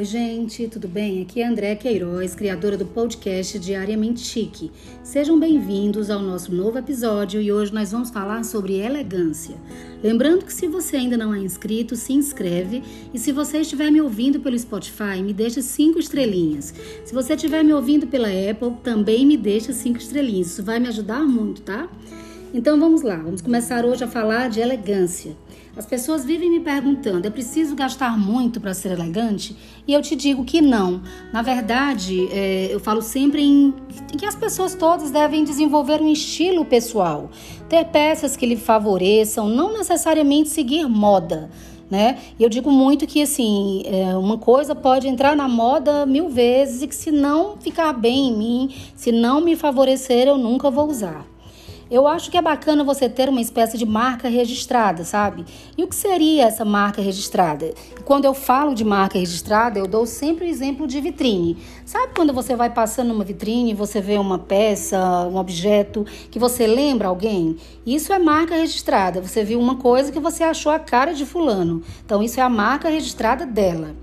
Oi, gente, tudo bem? Aqui é André Queiroz, criadora do podcast Diariamente Chique. Sejam bem-vindos ao nosso novo episódio e hoje nós vamos falar sobre elegância. Lembrando que se você ainda não é inscrito, se inscreve e se você estiver me ouvindo pelo Spotify, me deixa cinco estrelinhas. Se você estiver me ouvindo pela Apple, também me deixa cinco estrelinhas. Isso vai me ajudar muito, tá? Então vamos lá, vamos começar hoje a falar de elegância. As pessoas vivem me perguntando: é preciso gastar muito para ser elegante? E eu te digo que não. Na verdade, é, eu falo sempre em, que as pessoas todas devem desenvolver um estilo pessoal, ter peças que lhe favoreçam, não necessariamente seguir moda. Né? E eu digo muito que assim, é, uma coisa pode entrar na moda mil vezes e que se não ficar bem em mim, se não me favorecer, eu nunca vou usar. Eu acho que é bacana você ter uma espécie de marca registrada, sabe? E o que seria essa marca registrada? Quando eu falo de marca registrada, eu dou sempre o exemplo de vitrine. Sabe quando você vai passando numa vitrine e você vê uma peça, um objeto que você lembra alguém? Isso é marca registrada. Você viu uma coisa que você achou a cara de fulano. Então isso é a marca registrada dela.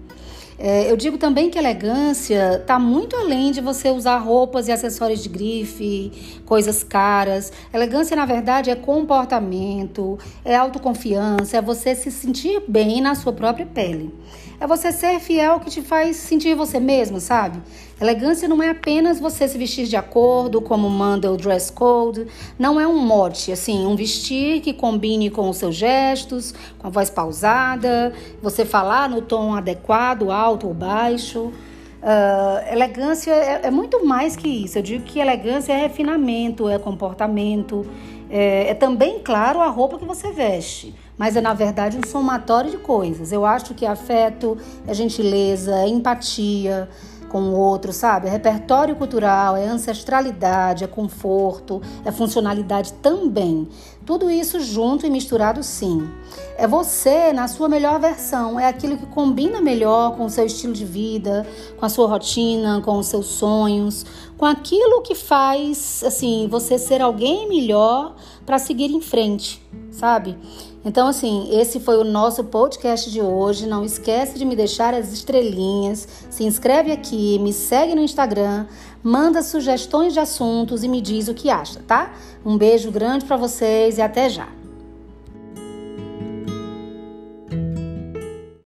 É, eu digo também que elegância está muito além de você usar roupas e acessórios de grife, coisas caras. Elegância, na verdade, é comportamento, é autoconfiança, é você se sentir bem na sua própria pele. É você ser fiel que te faz sentir você mesmo, sabe? Elegância não é apenas você se vestir de acordo, como manda o dress code. Não é um mote, assim, um vestir que combine com os seus gestos, com a voz pausada, você falar no tom adequado, alto ou baixo. Uh, elegância é, é, muito mais que isso. Eu digo que elegância é refinamento, é comportamento, é, é também, claro, a roupa que você veste mas é na verdade um somatório de coisas. Eu acho que afeto é gentileza, é empatia com o outro, sabe? É repertório cultural, é ancestralidade, é conforto, é funcionalidade também. Tudo isso junto e misturado, sim. É você na sua melhor versão, é aquilo que combina melhor com o seu estilo de vida, com a sua rotina, com os seus sonhos, com aquilo que faz, assim, você ser alguém melhor para seguir em frente, sabe? Então, assim, esse foi o nosso podcast de hoje. Não esquece de me deixar as estrelinhas, se inscreve aqui, me segue no Instagram, manda sugestões de assuntos e me diz o que acha, tá? Um beijo grande para vocês e até já.